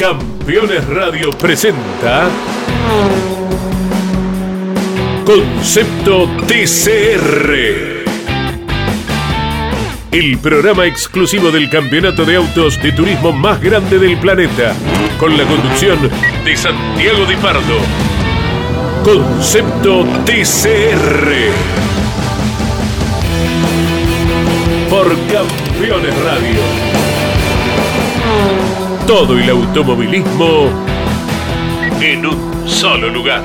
Campeones Radio presenta Concepto TCR. El programa exclusivo del campeonato de autos de turismo más grande del planeta, con la conducción de Santiago Di Pardo. Concepto TCR. Por Campeones Radio. Todo el automovilismo en un solo lugar.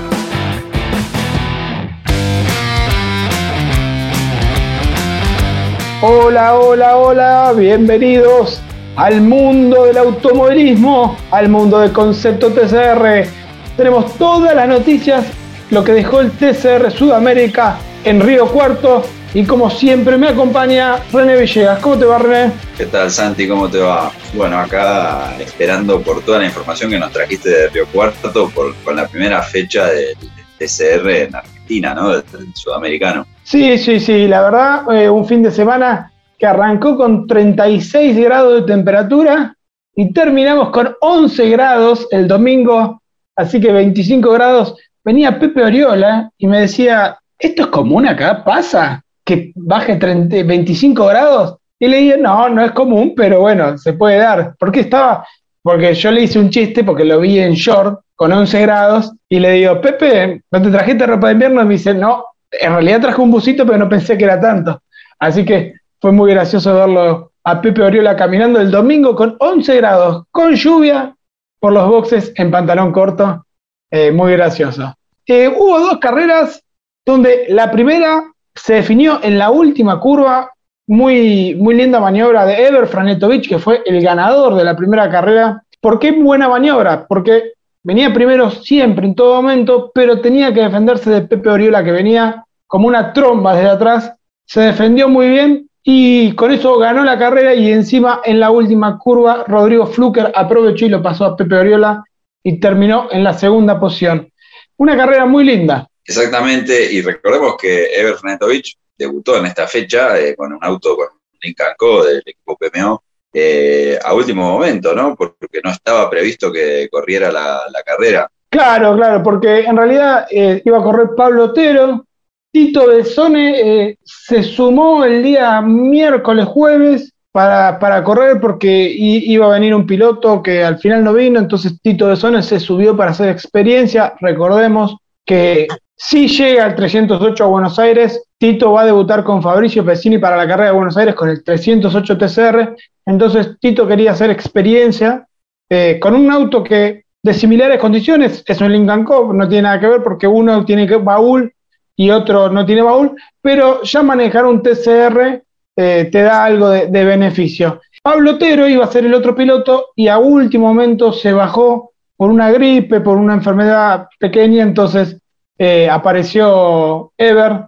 Hola, hola, hola, bienvenidos al mundo del automovilismo, al mundo del concepto TCR. Tenemos todas las noticias, lo que dejó el TCR Sudamérica en Río Cuarto y como siempre me acompaña René Villegas. ¿Cómo te va René? ¿Qué tal Santi? ¿Cómo te va? Bueno, acá esperando por toda la información que nos trajiste de Río Cuarto por, con la primera fecha del TCR en Argentina, ¿no? Del, sudamericano. Sí, sí, sí, la verdad, eh, un fin de semana que arrancó con 36 grados de temperatura y terminamos con 11 grados el domingo, así que 25 grados. Venía Pepe Oriola y me decía, ¿esto es común acá? ¿Pasa? Que baje 30, 25 grados. Y le dije, no, no es común, pero bueno, se puede dar. ¿Por qué estaba? Porque yo le hice un chiste porque lo vi en short con 11 grados y le digo, Pepe, ¿no te trajiste ropa de invierno? Y me dice, no, en realidad traje un busito, pero no pensé que era tanto. Así que fue muy gracioso verlo a Pepe Oriola caminando el domingo con 11 grados, con lluvia, por los boxes en pantalón corto. Eh, muy gracioso. Eh, hubo dos carreras donde la primera se definió en la última curva, muy, muy linda maniobra de Ever Franetovic, que fue el ganador de la primera carrera. ¿Por qué buena maniobra? Porque venía primero siempre, en todo momento, pero tenía que defenderse de Pepe Oriola, que venía como una tromba desde atrás. Se defendió muy bien y con eso ganó la carrera y encima en la última curva Rodrigo Fluker aprovechó y lo pasó a Pepe Oriola y terminó en la segunda posición. Una carrera muy linda. Exactamente, y recordemos que Ever Fernandovich debutó en esta fecha eh, con un auto con Lincoln Co del equipo PMO eh, a último momento, ¿no? Porque no estaba previsto que corriera la, carrera. Claro, claro, porque en realidad eh, iba a correr Pablo Otero, Tito Besone se sumó el día miércoles, jueves, para, para, correr porque iba a venir un piloto que al final no vino, entonces Tito Besone se subió para hacer experiencia. Recordemos que si llega el 308 a Buenos Aires, Tito va a debutar con Fabricio Pesini para la carrera de Buenos Aires con el 308 TCR. Entonces Tito quería hacer experiencia eh, con un auto que de similares condiciones es un Lincoln Cup, no tiene nada que ver porque uno tiene baúl y otro no tiene baúl, pero ya manejar un TCR eh, te da algo de, de beneficio. Pablo Otero iba a ser el otro piloto y a último momento se bajó por una gripe, por una enfermedad pequeña, entonces eh, apareció Ever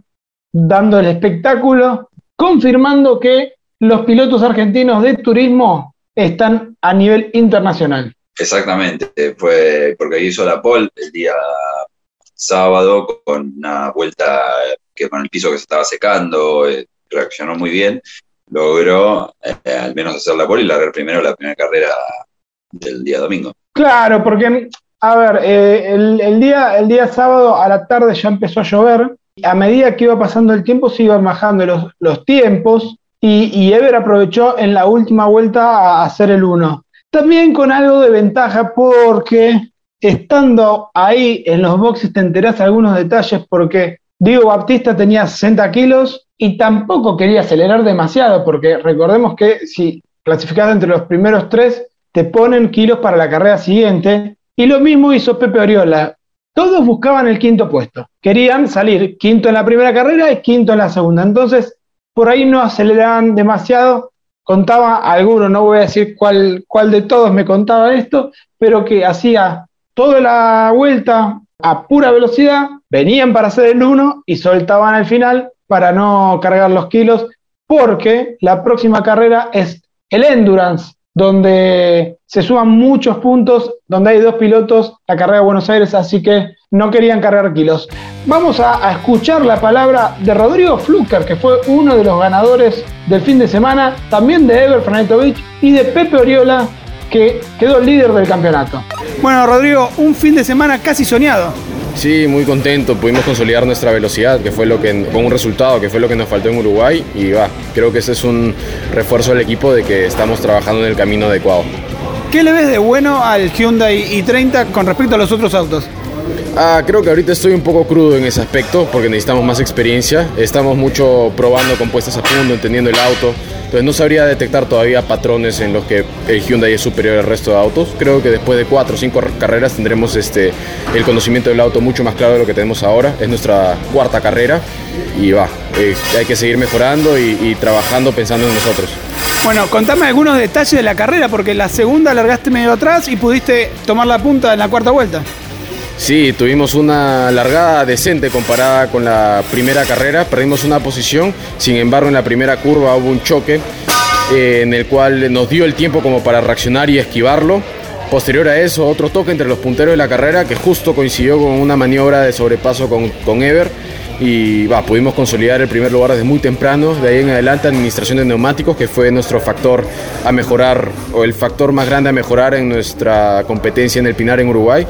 dando el espectáculo, confirmando que los pilotos argentinos de turismo están a nivel internacional. Exactamente, fue porque hizo la pole el día sábado con una vuelta que con el piso que se estaba secando, eh, reaccionó muy bien, logró eh, al menos hacer la pole y largar primero la primera carrera del día domingo. Claro, porque a ver, eh, el, día, el día sábado a la tarde ya empezó a llover. A medida que iba pasando el tiempo se iban bajando los, los tiempos y, y, Ever aprovechó en la última vuelta a hacer el 1. También con algo de ventaja porque estando ahí en los boxes te enterás algunos detalles porque Diego Baptista tenía 60 kilos y tampoco quería acelerar demasiado porque recordemos que si clasificás entre los primeros tres te ponen kilos para la carrera siguiente y lo mismo hizo Pepe Oriola. Todos buscaban el quinto puesto. Querían salir quinto en la primera carrera y quinto en la segunda. Entonces, por ahí no aceleraban demasiado. Contaba alguno, no voy a decir cuál, cuál de todos me contaba esto, pero que hacía toda la vuelta a pura velocidad, venían para hacer el uno y soltaban al final para no cargar los kilos, porque la próxima carrera es el Endurance, donde se suman muchos puntos, donde hay dos pilotos, la carrera de Buenos Aires, así que no querían cargar kilos. Vamos a, escuchar la palabra de Rodrigo Fluker, que fue uno de los ganadores del fin de semana, también de Ever Franetovic y de Pepe Oriola, que quedó líder del campeonato. Bueno, Rodrigo, un fin de semana casi soñado. Sí, muy contento. Pudimos consolidar nuestra velocidad, que fue lo que con un resultado que fue lo que nos faltó en Uruguay y va. Creo que ese es un refuerzo del equipo de que estamos trabajando en el camino adecuado. ¿Qué le ves de bueno al Hyundai i30 con respecto a los otros autos? Ah, creo que ahorita estoy un poco crudo en ese aspecto porque necesitamos más experiencia. Estamos mucho probando compuestas a fondo, entendiendo el auto. Entonces no sabría detectar todavía patrones en los que el Hyundai es superior al resto de autos. Creo que después de cuatro o cinco carreras tendremos este, el conocimiento del auto mucho más claro de lo que tenemos ahora. Es nuestra cuarta carrera y va, hay que seguir mejorando y, y trabajando pensando en nosotros. Bueno, contame algunos detalles de la carrera, porque la segunda largaste medio atrás y pudiste tomar la punta en la cuarta vuelta. Sí, tuvimos una largada decente comparada con la primera carrera, perdimos una posición, sin embargo en la primera curva hubo un choque eh, en el cual nos dio el tiempo como para reaccionar y esquivarlo. Posterior a eso, otro toque entre los punteros de la carrera que justo coincidió con una maniobra de sobrepaso con, con Ever y va, pudimos consolidar el primer lugar desde muy temprano. De ahí en adelante, administración de neumáticos, que fue nuestro factor a mejorar, o el factor más grande a mejorar en nuestra competencia en el Pinar en Uruguay.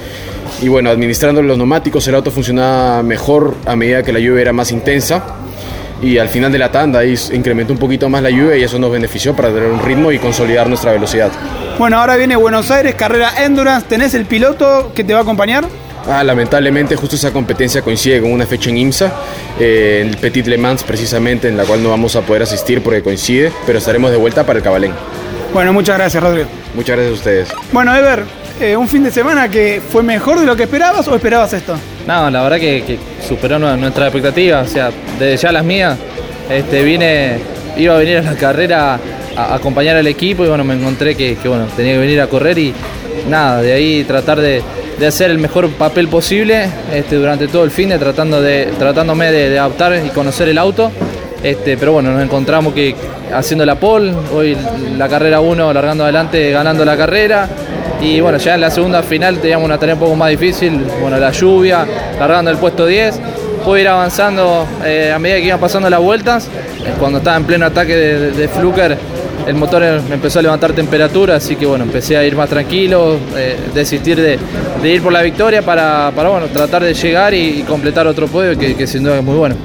Y bueno, administrando los neumáticos, el auto funcionaba mejor a medida que la lluvia era más intensa. Y al final de la tanda ahí incrementó un poquito más la lluvia y eso nos benefició para tener un ritmo y consolidar nuestra velocidad. Bueno, ahora viene Buenos Aires, carrera Endurance. ¿Tenés el piloto que te va a acompañar? Ah, lamentablemente justo esa competencia coincide con una fecha en IMSA, eh, el Petit Le Mans precisamente, en la cual no vamos a poder asistir porque coincide, pero estaremos de vuelta para el Cabalén. Bueno, muchas gracias Rodrigo. Muchas gracias a ustedes. Bueno, Ever, eh, un fin de semana que fue mejor de lo que esperabas o esperabas esto? No, la verdad que, que superó nuestra expectativa, o sea, desde ya las mías, este, vine, iba a venir a la carrera a, acompañar al equipo y bueno, me encontré que, que bueno, tenía que venir a correr y nada, de ahí tratar de de hacer el mejor papel posible este, durante todo el fin, de, tratando de, tratándome de, adaptar y conocer el auto. Este, pero bueno, nos encontramos que haciendo la pole, hoy la carrera 1 largando adelante, ganando la carrera. Y bueno, ya en la segunda final teníamos una tarea un poco más difícil, bueno, la lluvia, largando el puesto 10. Pude ir avanzando eh, a medida que iban pasando las vueltas. Cuando estaba en pleno ataque de, de Fluker, el motor me empezó a levantar temperatura, así que bueno, empecé a ir más tranquilo, eh, desistir de, ir por la victoria para, bueno, tratar de llegar y, completar otro podio que, sin duda es muy bueno.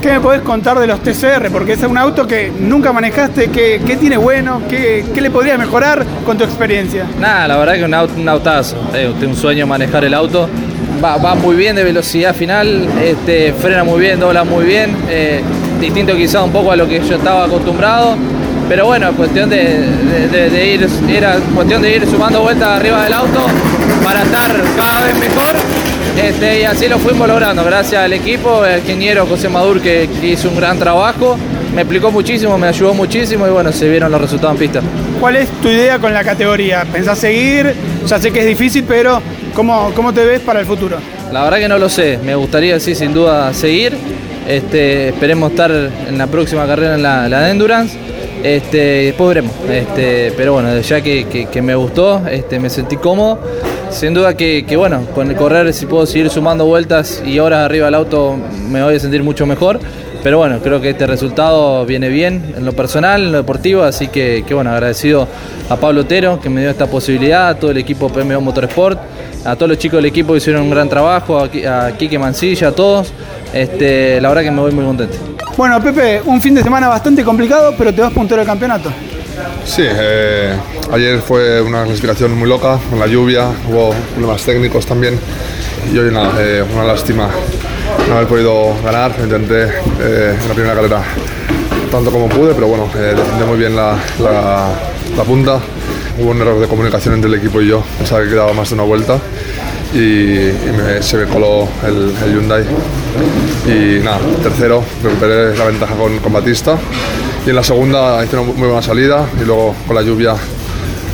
¿Qué me podés contar de los TCR? Porque es un auto que nunca manejaste, ¿qué, tiene bueno? ¿Qué, le podría mejorar con tu experiencia? Nada, la verdad que un, auto, un autazo, eh, un sueño manejar el auto. Va, muy bien de velocidad final, este, frena muy bien, dobla muy bien, eh, distinto quizá un poco a lo que yo estaba acostumbrado pero bueno, cuestión de, ir, era cuestión de ir sumando vueltas arriba del auto para estar cada vez mejor. Este, y así lo fuimos logrando, gracias al equipo, el ingeniero José Madur que, hizo un gran trabajo, me explicó muchísimo, me ayudó muchísimo y bueno, se vieron los resultados en pista. ¿Cuál es tu idea con la categoría? ¿Pensás seguir? Ya sé que es difícil, pero ¿cómo, cómo te ves para el futuro? La verdad que no lo sé, me gustaría sí sin duda seguir, este, esperemos estar en la próxima carrera en la, la de Endurance este, después veremos. Este, pero bueno, ya que, me gustó, este, me sentí cómodo. Sin duda que, bueno, con el correr si puedo seguir sumando vueltas y horas arriba del auto me voy a sentir mucho mejor. Pero bueno, creo que este resultado viene bien en lo personal, en lo deportivo, así que, bueno, agradecido a Pablo Otero que me dio esta posibilidad, a todo el equipo PMO Motorsport, a todos los chicos del equipo que hicieron un gran trabajo, a, a Quique Mancilla, a todos. Este, la verdad que me voy muy contento. Bueno, Pepe, un fin de semana bastante complicado, pero te vas puntero del campeonato. Sí, eh, ayer fue una clasificación muy loca, con la lluvia, hubo problemas técnicos también y hoy nada, eh, una lástima no haber podido ganar. Intenté eh, en la primera carrera tanto como pude, pero bueno, defendí muy bien la, punta. Hubo un error de comunicación entre el equipo y yo, pensaba que quedaba más de una vuelta y, se me coló el, Hyundai. Y nada, tercero, recuperé la ventaja con, Batista. Y en la segunda hice una muy buena salida y luego con la lluvia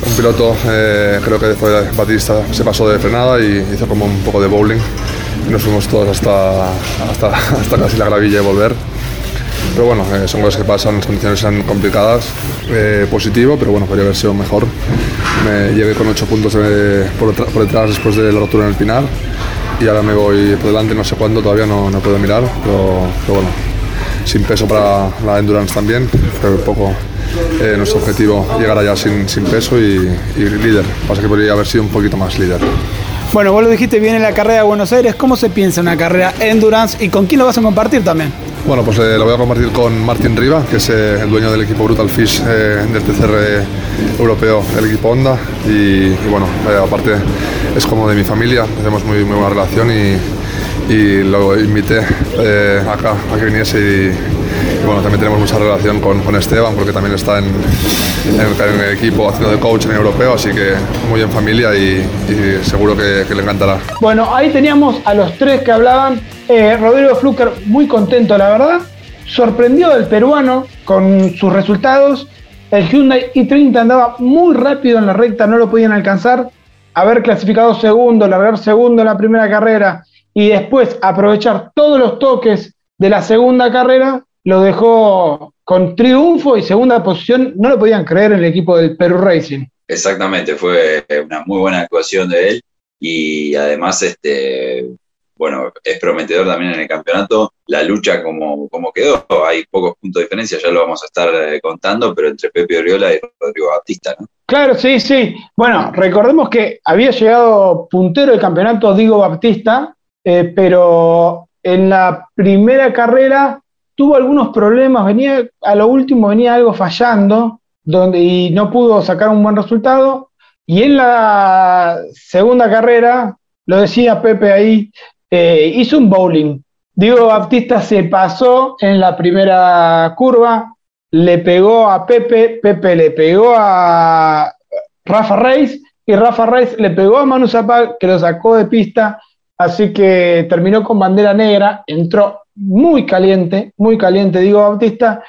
un piloto, eh, creo que después de Batista se pasó de frenada y hizo como un poco de bowling. Y nos fuimos todos hasta, hasta, hasta casi la gravilla y volver. Pero bueno, eh, son cosas que pasan, las condiciones son complicadas, eh, positivo, pero bueno, podría haber sido mejor. Me llegué con 8 puntos por, detrás después de la rotura en el final y ahora me voy por delante, no sé cuándo, todavía no, no puedo mirar, pero, bueno, sin peso para la endurance también, fue un poco eh, nuestro objetivo llegar allá sin, sin peso y, y líder. Pasa que podría haber sido un poquito más líder. Bueno, vos lo dijiste, viene la carrera de Buenos Aires. ¿Cómo se piensa una carrera endurance y con quién lo vas a compartir también? Bueno, pues eh, lo voy a compartir con Martín Riva, que es eh, el dueño del equipo Brutal Fish eh, del TCR europeo, el equipo Honda. Y, y bueno, eh, aparte es como de mi familia, tenemos muy, buena relación y, y lo invité acá a que viniese y, bueno, también tenemos mucha relación con, con Esteban porque también está en, en, el, en el equipo haciendo de coach en el europeo, así que muy en familia y, y seguro que, que le encantará. Bueno, ahí teníamos a los tres que hablaban. Eh, Rodrigo Fluker muy contento, la verdad. Sorprendió del peruano con sus resultados. El Hyundai i30 andaba muy rápido en la recta, no lo podían alcanzar. Haber clasificado segundo, largar segundo en la primera carrera y después aprovechar todos los toques de la segunda carrera, lo dejó con triunfo y segunda posición. No lo podían creer en el equipo del Perú Racing. Exactamente, fue una muy buena actuación de él y además, este, bueno, es prometedor también en el campeonato la lucha como, como quedó. Hay pocos puntos de diferencia, ya lo vamos a estar eh, contando, pero entre Pepe Oriola y Rodrigo Baptista, ¿no? Claro, sí, sí. Bueno, recordemos que había llegado puntero del campeonato Diego Baptista, eh, pero en la primera carrera tuvo algunos problemas, venía a lo último venía algo fallando donde, y no pudo sacar un buen resultado. Y en la segunda carrera, lo decía Pepe ahí, eh, hizo un bowling. Diego Baptista se pasó en la primera curva, le pegó a Pepe, Pepe le pegó a Rafa Reis y Rafa Reis le pegó a Manu Zapag que lo sacó de pista, así que terminó con bandera negra, entró muy caliente, muy caliente Diego Baptista,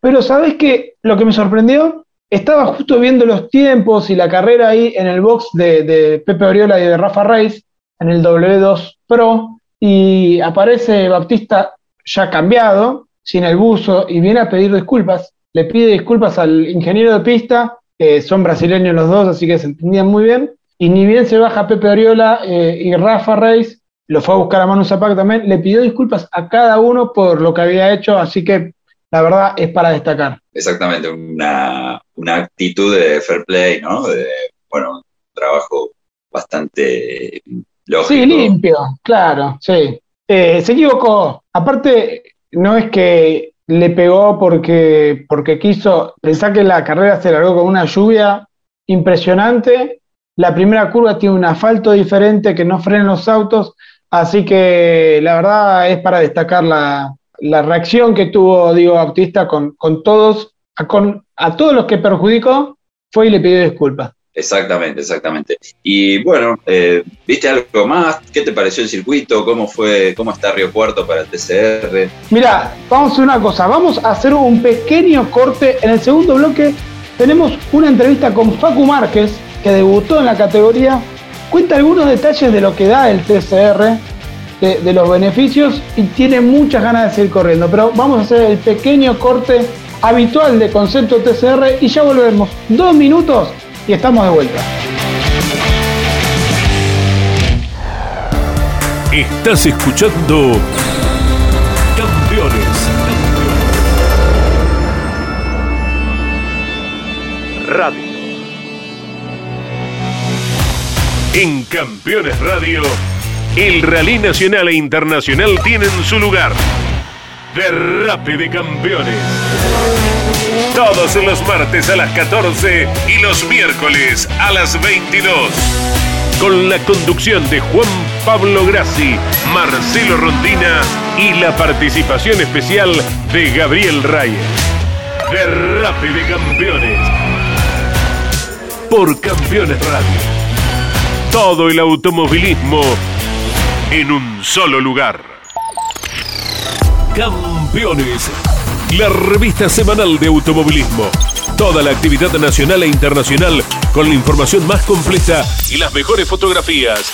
pero ¿sabes qué? Lo que me sorprendió, estaba justo viendo los tiempos y la carrera ahí en el box de, Pepe Oriola y de Rafa Reis, en el W2 Pro, y aparece Baptista ya cambiado, sin el buzo, y viene a pedir disculpas. Le pide disculpas al ingeniero de pista, que son brasileños los dos, así que se entendían muy bien. Y ni bien se baja Pepe Oriola eh, y Rafa Reis, lo fue a buscar a Manu Zapac también, le pidió disculpas a cada uno por lo que había hecho, así que la verdad es para destacar. Exactamente, una, una actitud de fair play, ¿no? De, bueno, un trabajo bastante lógico. Sí, limpio, claro, sí. Eh, se equivocó. Aparte, no es que le pegó porque, porque quiso. Pensá que la carrera se largó con una lluvia impresionante. La primera curva tiene un asfalto diferente que no frena los autos. Así que la verdad es para destacar la, la reacción que tuvo Diego Bautista con, con todos, a, con, a todos los que perjudicó, fue y le pidió disculpas. Exactamente, exactamente. Y bueno, eh, ¿viste algo más? ¿Qué te pareció el circuito? ¿Cómo fue, cómo está Río Cuarto para el TCR? Mira, vamos a hacer una cosa, vamos a hacer un pequeño corte. En el segundo bloque tenemos una entrevista con Facu Márquez, que debutó en la categoría. Cuenta algunos detalles de lo que da el TCR, de, de los beneficios, y tiene muchas ganas de seguir corriendo. Pero vamos a hacer el pequeño corte habitual de concepto TCR y ya volvemos. Dos minutos y estamos de vuelta. Estás escuchando Campeones. Radio. En Campeones Radio, el rally nacional e internacional tienen su lugar. Derrape de Campeones. Todos los martes a las 14 y los miércoles a las 22. Con la conducción de Juan Pablo Grassi, Marcelo Rondina y la participación especial de Gabriel Reyes. Derrape de Campeones. Por Campeones Radio. Todo el automovilismo en un solo lugar. Campeones la revista semanal de automovilismo. Toda la actividad nacional e internacional con la información más completa y las mejores fotografías.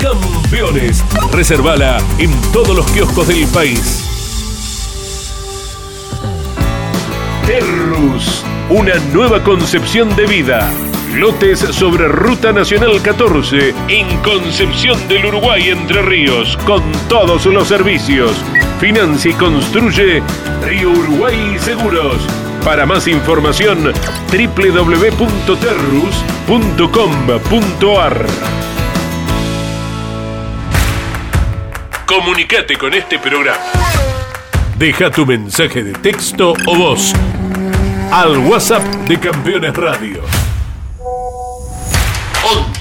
Campeones, reservala en todos los kioscos del país. Terrus, una nueva concepción de vida. Lotes sobre Ruta Nacional 14 en Concepción del Uruguay Entre Ríos con todos los servicios. Financia y construye Río Uruguay Seguros. Para más información, www.terrus.com.ar. Comunicate con este programa. Deja tu mensaje de texto o voz al WhatsApp de Campeones Radio.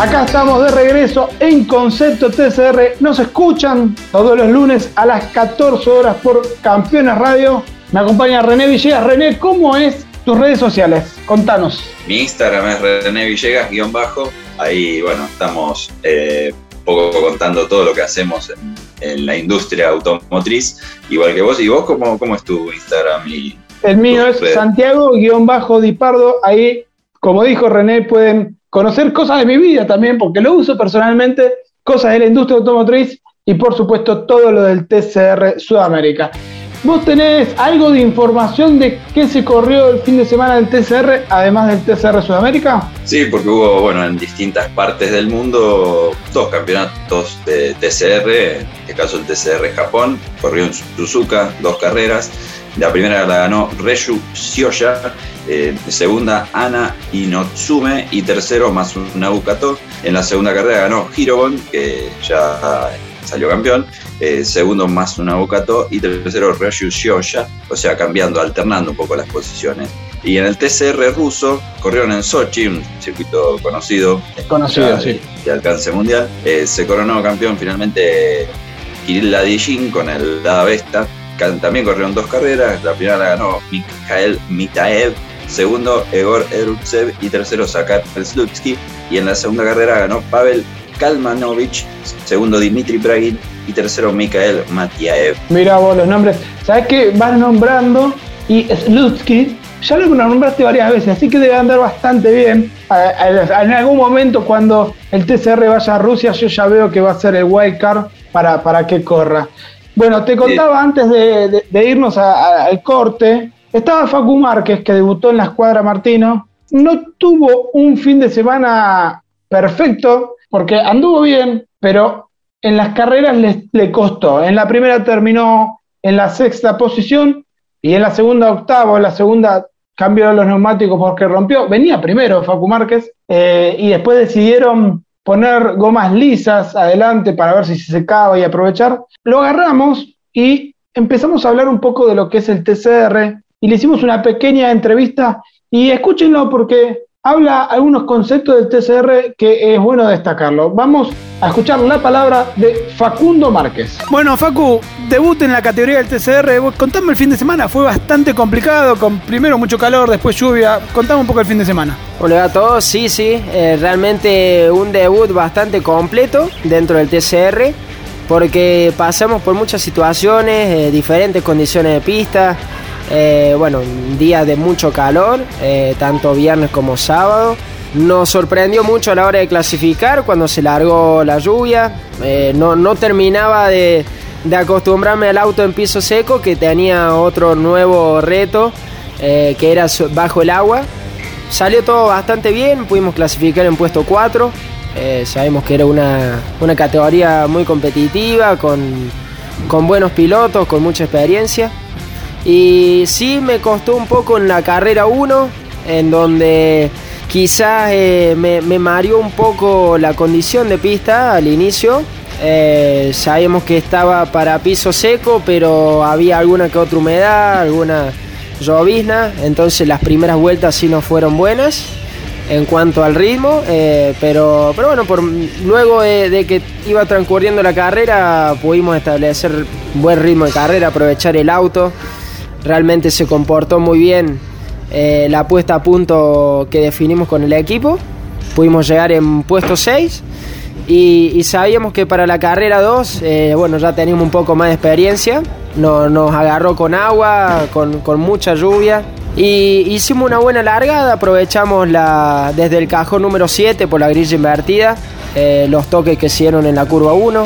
Acá estamos de regreso en Concepto TCR. Nos escuchan todos los lunes a las 14 horas por Campeones Radio. Me acompaña René Villegas. René, ¿cómo es tus redes sociales? Contanos. Mi Instagram es René Villegas, guion bajo. Ahí, bueno, estamos eh, un poco contando todo lo que hacemos en, en la industria automotriz, igual que vos. ¿Y vos cómo, cómo es tu Instagram? Y El mío es? Santiago-Dipardo. Ahí, como dijo René, pueden conocer cosas de mi vida también, porque lo uso personalmente, cosas de la industria automotriz y por supuesto todo lo del TCR Sudamérica. ¿Vos tenés algo de información de qué se corrió el fin de semana del TCR, además del TCR Sudamérica? Sí, porque hubo, bueno, en distintas partes del mundo dos campeonatos de TCR, en este caso el TCR Japón, corrió en Suzuka dos carreras. La primera la ganó Reyu Shioya, eh, segunda Ana Inotsume y tercero Masunabu Kato. En la segunda carrera ganó Hirobon, que ya salió campeón, eh, segundo Masunabu Kato y tercero Reyu Shioya, o sea, cambiando, alternando un poco las posiciones. Y en el TCR ruso corrieron en Sochi, un circuito conocido, Conocido, sí. de, de alcance mundial. Eh, se coronó campeón finalmente Kirill Ladijin con el Lada Vesta. También corrieron dos carreras. La primera la ganó Mikhail Mitaev, segundo Egor Erutsev y tercero Sakar Slutsky. Y en la segunda carrera ganó Pavel Kalmanovich, segundo Dimitri Bragin y tercero Mikhail Matiaev. Mira vos los nombres. ¿Sabés qué? Vas nombrando y Slutsky, ya lo nombraste varias veces, así que debe andar bastante bien. En algún momento cuando el TCR vaya a Rusia, yo ya veo que va a ser el wildcard para, para que corra. Bueno, te contaba antes de, de- de irnos a- a- al corte, estaba Facu Márquez, que debutó en la escuadra Martino. No tuvo un fin de semana perfecto, porque anduvo bien, pero en las carreras le, costó. En la primera terminó en la sexta posición y en la segunda octavo, en la segunda cambió los neumáticos porque rompió. Venía primero Facu Márquez eh, y después decidieron poner gomas lisas adelante para ver si se secaba y aprovechar. Lo agarramos y empezamos a hablar un poco de lo que es el TCR y le hicimos una pequeña entrevista y escúchenlo porque habla algunos conceptos del TCR que es bueno destacarlo. Vamos a escuchar la palabra de Facundo Márquez. Bueno, Facu, debut en la categoría del TCR. Contame el fin de semana, fue bastante complicado, con primero mucho calor, después lluvia. Contame un poco el fin de semana. Hola a todos, sí, sí, eh, realmente un debut bastante completo dentro del TCR, porque pasamos por muchas situaciones, eh, diferentes condiciones de pista, eh, bueno, días de mucho calor, eh, tanto viernes como sábado. Nos sorprendió mucho a la hora de clasificar cuando se largó la lluvia, eh, no, no terminaba de, acostumbrarme al auto en piso seco, que tenía otro nuevo reto, que era bajo el agua. Salió todo bastante bien, pudimos clasificar en puesto 4. Eh, sabemos que era una, una categoría muy competitiva, con, con buenos pilotos, con mucha experiencia. Y sí me costó un poco en la carrera 1, en donde quizás eh, me, mareó un poco la condición de pista al inicio. Eh, sabíamos que estaba para piso seco, pero había alguna que otra humedad, alguna llovizna, entonces las primeras vueltas sí no fueron buenas en cuanto al ritmo, eh, pero, pero bueno, por, luego de, de que iba transcurriendo la carrera pudimos establecer buen ritmo de carrera, aprovechar el auto, realmente se comportó muy bien eh, la puesta a punto que definimos con el equipo. Pudimos llegar en puesto 6 y, sabíamos que para la carrera 2, eh, bueno, ya teníamos un poco más de experiencia. No- nos agarró con agua, con, con mucha lluvia. Y hicimos una buena largada, aprovechamos la, desde el cajón número 7 por la grilla invertida, eh, los toques que hicieron en la curva 1.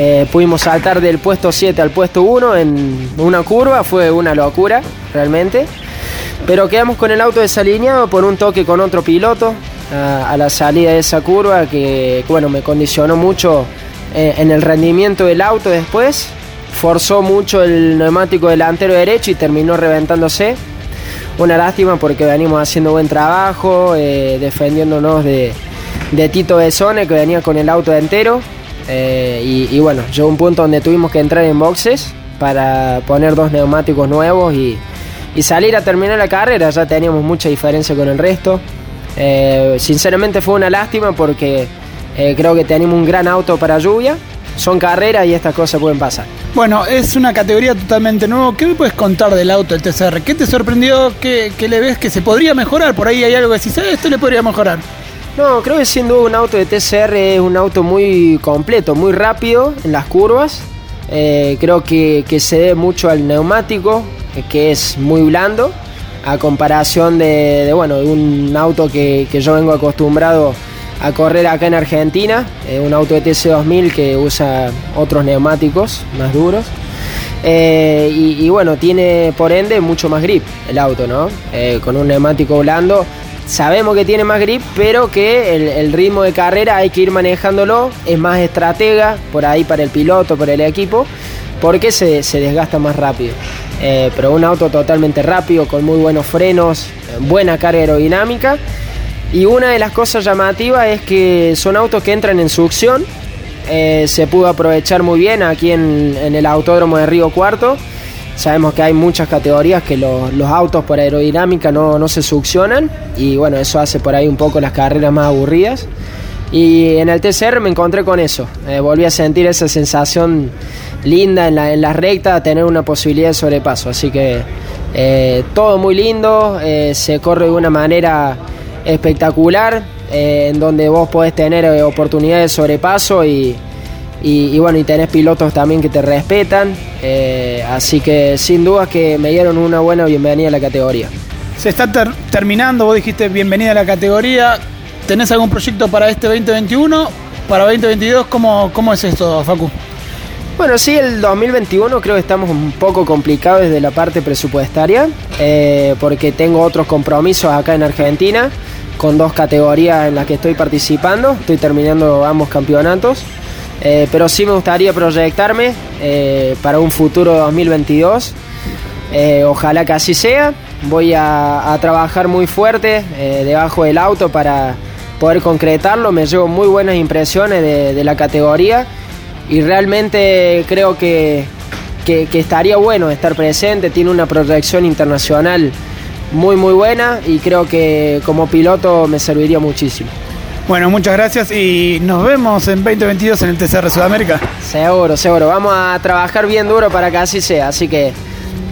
Eh, pudimos saltar del puesto 7 al puesto 1 en una curva, fue una locura, realmente. Pero quedamos con el auto desalineado por un toque con otro piloto a, la salida de esa curva que, bueno, me condicionó mucho eh, en el rendimiento del auto después. Forzó mucho el neumático delantero derecho y terminó reventándose. Una lástima porque venimos haciendo buen trabajo, eh, defendiéndonos de, de Tito Besone que venía con el auto entero. Eh, y, bueno, llegó un punto donde tuvimos que entrar en boxes para poner dos neumáticos nuevos y, salir a terminar la carrera. Ya teníamos mucha diferencia con el resto. Eh, sinceramente fue una lástima porque eh, creo que tenemos un gran auto para lluvia. Son carreras y estas cosas pueden pasar. Bueno, es una categoría totalmente nueva. ¿Qué me puedes contar del auto del TCR? ¿Qué te sorprendió? ¿Qué, le ves que se podría mejorar? Por ahí hay algo que decís, "Eh, esto le podría mejorar. No, creo que sin duda un auto de TCR es un auto muy completo, muy rápido en las curvas. Eh, creo que, que se debe mucho al neumático, eh, que es muy blando, a comparación de, de, un auto que, que yo vengo acostumbrado a correr acá en Argentina, eh, un auto de TC2000 que usa otros neumáticos más duros. Eh, y, bueno, tiene por ende mucho más grip el auto, ¿no? Con un neumático blando. Sabemos que tiene más grip, pero que el, ritmo de carrera hay que ir manejándolo. Es más estratega por ahí para el piloto, para el equipo, porque se, se desgasta más rápido. Eh, pero un auto totalmente rápido, con muy buenos frenos, buena carga aerodinámica. Y una de las cosas llamativas es que son autos que entran en succión. Eh, se pudo aprovechar muy bien aquí en, en el autódromo de Río Cuarto. Sabemos que hay muchas categorías que los, autos por aerodinámica no, no se succionan. Y bueno, eso hace por ahí un poco las carreras más aburridas. Y en el TCR me encontré con eso. Eh, volví a sentir esa sensación linda en la, en la recta, tener una posibilidad de sobrepaso. Así que eh, todo muy lindo, eh, se corre de una manera espectacular, en donde vos podés tener oportunidades de sobrepaso y, y bueno, y tenés pilotos también que te respetan. Eh, así que sin dudas que me dieron una buena bienvenida a la categoría. Se está ter- terminando, vos dijiste bienvenida a la categoría. ¿Tenés algún proyecto para este 2021? ¿Para 2022? ¿Cómo, cómo es esto, Facu? Bueno, sí, el 2021 creo que estamos un poco complicados desde la parte presupuestaria, eh, porque tengo otros compromisos acá en Argentina, con dos categorías en las que estoy participando, estoy terminando ambos campeonatos, eh, pero sí me gustaría proyectarme eh, para un futuro 2022, Eh, ojalá que así sea, voy a, trabajar muy fuerte debajo del auto para poder concretarlo, me llevo muy buenas impresiones de- la categoría y realmente creo que- que estaría bueno estar presente, tiene una proyección internacional muy muy buena y creo que como piloto me serviría muchísimo. Bueno, muchas gracias y nos vemos en 2022 en el TCR Sudamérica. Seguro, seguro, vamos a trabajar bien duro para que así sea, así que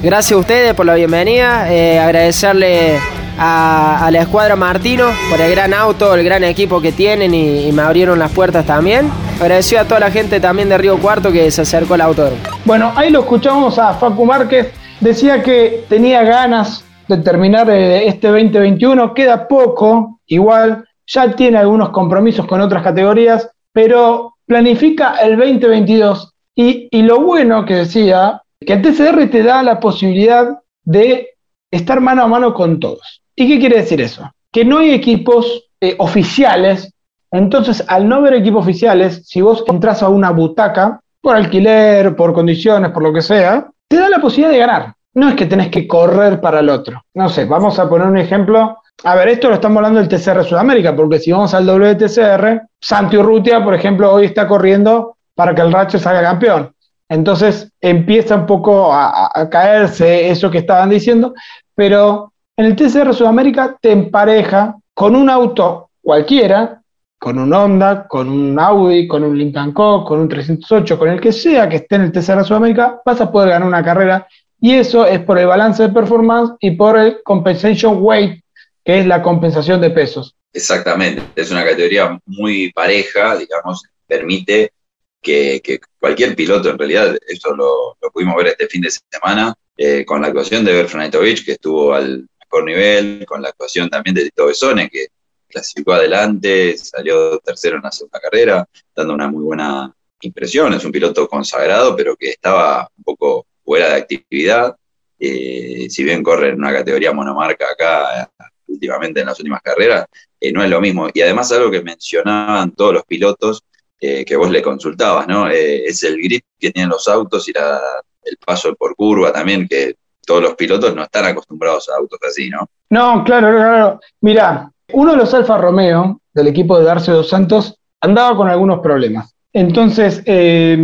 gracias a ustedes por la bienvenida, eh, agradecerle a, a la escuadra Martino por el gran auto, el gran equipo que tienen y, y me abrieron las puertas también. Agradecido a toda la gente también de Río Cuarto que se acercó al autódromo. Bueno, ahí lo escuchamos a Facu Márquez. Decía que tenía ganas de terminar eh, este 2021. Queda poco, igual. Ya tiene algunos compromisos con otras categorías, pero planifica el 2022. Y, y lo bueno que decía, que el TCR te da la posibilidad de estar mano a mano con todos. ¿Y qué quiere decir eso? Que no hay equipos eh, oficiales. Entonces, al no haber equipos oficiales, si vos entras a una butaca, por alquiler, por condiciones, por lo que sea, te da la posibilidad de ganar. No es que tenés que correr para el otro. No sé, vamos a poner un ejemplo. A ver, esto lo estamos hablando del TCR Sudamérica, porque si vamos al WTCR, Santi Urrutia, por ejemplo, hoy está corriendo para que el Racho salga campeón. Entonces empieza un poco a, a- caerse eso que estaban diciendo, pero en el TCR Sudamérica te empareja con un auto cualquiera, con un Honda, con un Audi, con un Lincoln Co, con un 308, con el que sea que esté en el TCR Sudamérica, vas a poder ganar una carrera y eso es por el balance de performance y por el compensation weight, que es la compensación de pesos. Exactamente, es una categoría muy pareja, digamos, permite que, cualquier piloto, en realidad, esto lo, lo pudimos ver este fin de semana, eh, con la actuación de Berfranetovic, que estuvo al mejor nivel, con la actuación también de Tito Besone, que clasificó adelante, salió tercero en la segunda carrera, dando una muy buena impresión, es un piloto consagrado, pero que estaba un poco fuera de actividad, eh, si bien corre en una categoría monomarca acá últimamente en las últimas carreras, eh, no es lo mismo. Y además algo que mencionaban todos los pilotos eh, que vos le consultabas, ¿no? Eh, es el grip que tienen los autos y la- el paso por curva también, que todos los pilotos no están acostumbrados a autos así, ¿no? No, claro, claro. Mira, uno de los Alfa Romeo del equipo de Darce dos Santos andaba con algunos problemas. Entonces, eh,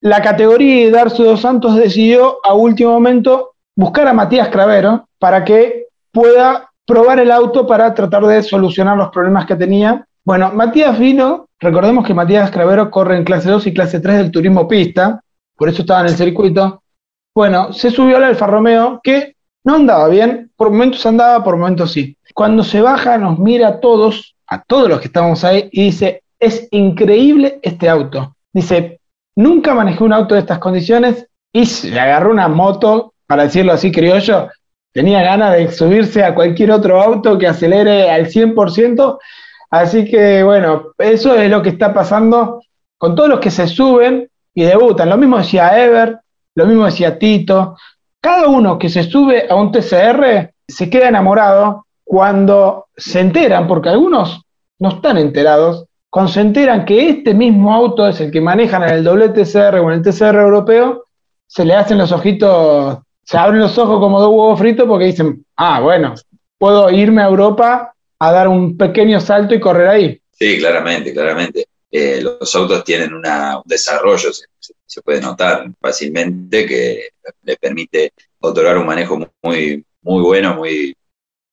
la categoría de Darce dos Santos decidió a último momento buscar a Matías Cravero para que pueda probar el auto para tratar de solucionar los problemas que tenía. Bueno, Matías vino, recordemos que Matías Cravero corre en clase 2 y clase 3 del turismo pista, por eso estaba en el circuito. Bueno, se subió al Alfa Romeo, que no andaba bien, por momentos andaba, por momentos sí. Cuando se baja, nos mira a todos, a todos los que estábamos ahí, y dice, es increíble este auto. Dice, nunca manejé un auto de estas condiciones y se agarró una moto, para decirlo así criollo, tenía ganas de subirse a cualquier otro auto que acelere al 100%. Así que bueno, eso es lo que está pasando con todos los que se suben y debutan. Lo mismo decía Ever, lo mismo decía Tito. Cada uno que se sube a un TCR se queda enamorado cuando se enteran, porque algunos no están enterados, cuando se enteran que este mismo auto es el que manejan en el doble TCR o en el TCR europeo, se le hacen los ojitos, se abren los ojos como dos huevos fritos porque dicen, ah, bueno, puedo irme a Europa a dar un pequeño salto y correr ahí. Sí, claramente, claramente. Eh, los autos tienen una- un desarrollo, se, se- puede notar fácilmente, que le permite otorgar un manejo muy, muy bueno, muy,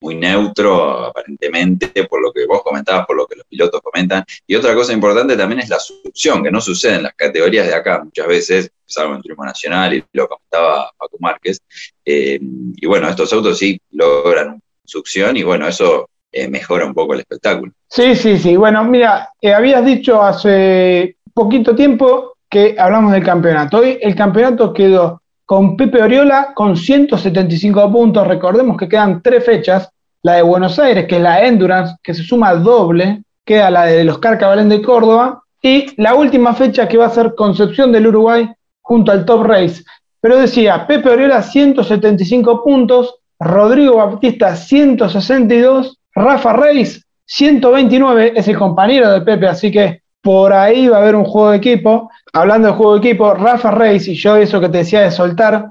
muy neutro, aparentemente, por lo que vos comentabas, por lo que los pilotos comentan. Y otra cosa importante también es la succión, que no sucede en las categorías de acá muchas veces, salvo en turismo nacional, y lo comentaba Paco Márquez. Eh, y bueno, estos autos sí logran succión, y bueno, eso eh, mejora un poco el espectáculo. Sí, sí, sí. Bueno, mira, eh, habías dicho hace poquito tiempo que hablamos del campeonato. Hoy el campeonato quedó con Pepe Oriola con 175 puntos. Recordemos que quedan tres fechas. La de Buenos Aires, que es la Endurance, que se suma doble. Queda la de los Carcabalén de Córdoba. Y la última fecha que va a ser Concepción del Uruguay junto al Top Race. Pero decía, Pepe Oriola 175 puntos, Rodrigo Baptista 162, Rafa Reis 129 es el compañero de Pepe, así que por ahí va a haber un juego de equipo. Hablando de juego de equipo, Rafa Reis y yo, eso que te decía de soltar,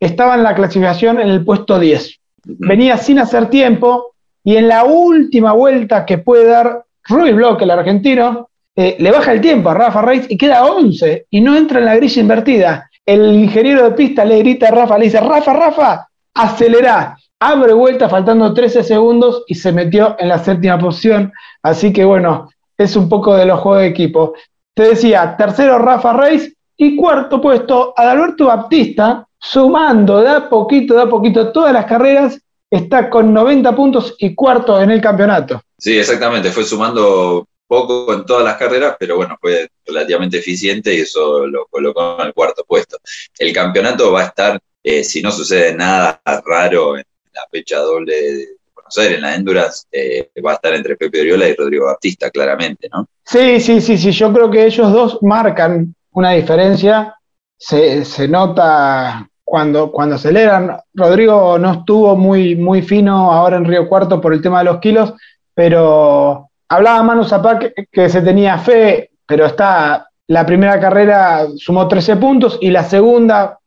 estaba en la clasificación en el puesto 10. Venía sin hacer tiempo y en la última vuelta que puede dar Rui Block, el argentino, eh, le baja el tiempo a Rafa Reis y queda 11 y no entra en la grilla invertida. El ingeniero de pista le grita a Rafa, le dice, Rafa, Rafa, acelera. Abre vuelta faltando 13 segundos y se metió en la séptima posición. Así que bueno, es un poco de los juegos de equipo. Te decía, tercero Rafa Reis y cuarto puesto Adalberto Baptista, sumando de a poquito, de a poquito todas las carreras, está con 90 puntos y cuarto en el campeonato. Sí, exactamente, fue sumando poco en todas las carreras, pero bueno, fue relativamente eficiente y eso lo colocó en el cuarto puesto. El campeonato va a estar, eh, si no sucede nada raro en la fecha doble de Buenos Aires, en la Endurance, eh, va a estar entre Pepe Oriola y Rodrigo Baptista, claramente, ¿no? Sí, sí, sí, sí, yo creo que ellos dos marcan una diferencia, se, se nota cuando, cuando aceleran. Rodrigo no estuvo muy, muy fino ahora en Río Cuarto por el tema de los kilos, pero hablaba Manu Zapac que, que se tenía fe, pero está, la primera carrera sumó 13 puntos y la segunda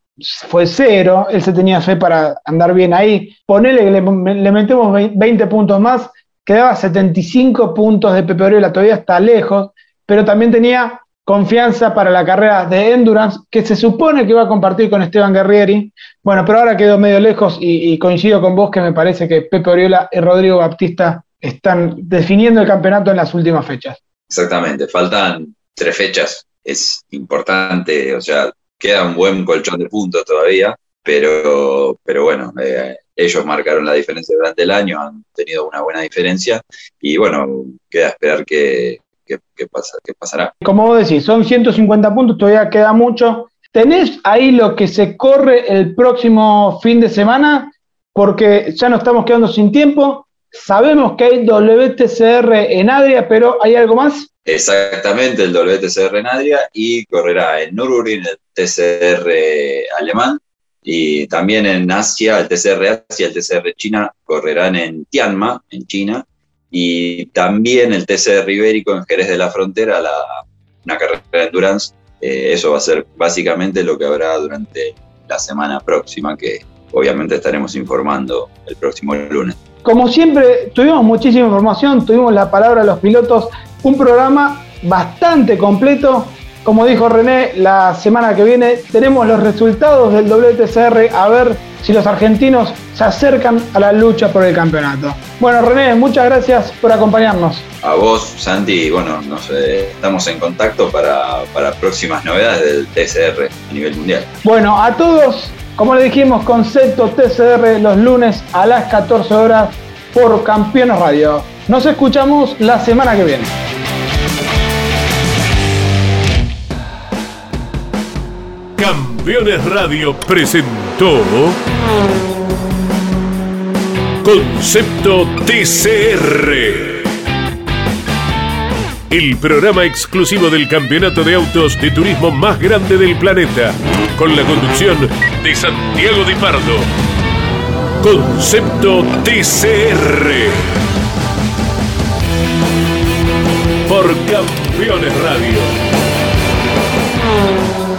fue cero, él se tenía fe para andar bien ahí. Ponele que le, le metemos 20 puntos más, quedaba 75 puntos de Pepe Oriola, todavía está lejos, pero también tenía confianza para la carrera de Endurance, que se supone que va a compartir con Esteban Guerrieri. Bueno, pero ahora quedó medio lejos y, coincido con vos que me parece que Pepe Oriola y Rodrigo Baptista están definiendo el campeonato en las últimas fechas. Exactamente, faltan tres fechas, es importante, o sea, queda un buen colchón de puntos todavía, pero, pero bueno, eh, ellos marcaron la diferencia durante el año, han tenido una buena diferencia y bueno, queda esperar qué, qué, qué pasa, qué pasará. Como vos decís, son 150 puntos, todavía queda mucho. ¿Tenés ahí lo que se corre el próximo fin de semana? Porque ya nos estamos quedando sin tiempo. Sabemos que hay WTCR en Adria, pero ¿hay algo más? Exactamente, el WTCR en Adria y correrá en Nürburgring el TCR alemán y también en Asia, el TCR Asia, el TCR China correrán en Tianma, en China, y también el TCR Ibérico en Jerez de la Frontera, la, una carrera de endurance. Eh, eso va a ser básicamente lo que habrá durante la semana próxima, que obviamente estaremos informando el próximo lunes. Como siempre, tuvimos muchísima información, tuvimos la palabra de los pilotos, un programa bastante completo. Como dijo René, la semana que viene tenemos los resultados del WTCR a ver si los argentinos se acercan a la lucha por el campeonato. Bueno, René, muchas gracias por acompañarnos. A vos, Santi, bueno, nos, eh, estamos en contacto para, para próximas novedades del TCR a nivel mundial. Bueno, a todos, como le dijimos, concepto TCR los lunes a las 14 horas por Campeones Radio. Nos escuchamos la semana que viene. Campeones Radio presentó Concepto TCR. El programa exclusivo del campeonato de autos de turismo más grande del planeta, con la conducción de Santiago Di Pardo. Concepto TCR. Por Campeones Radio.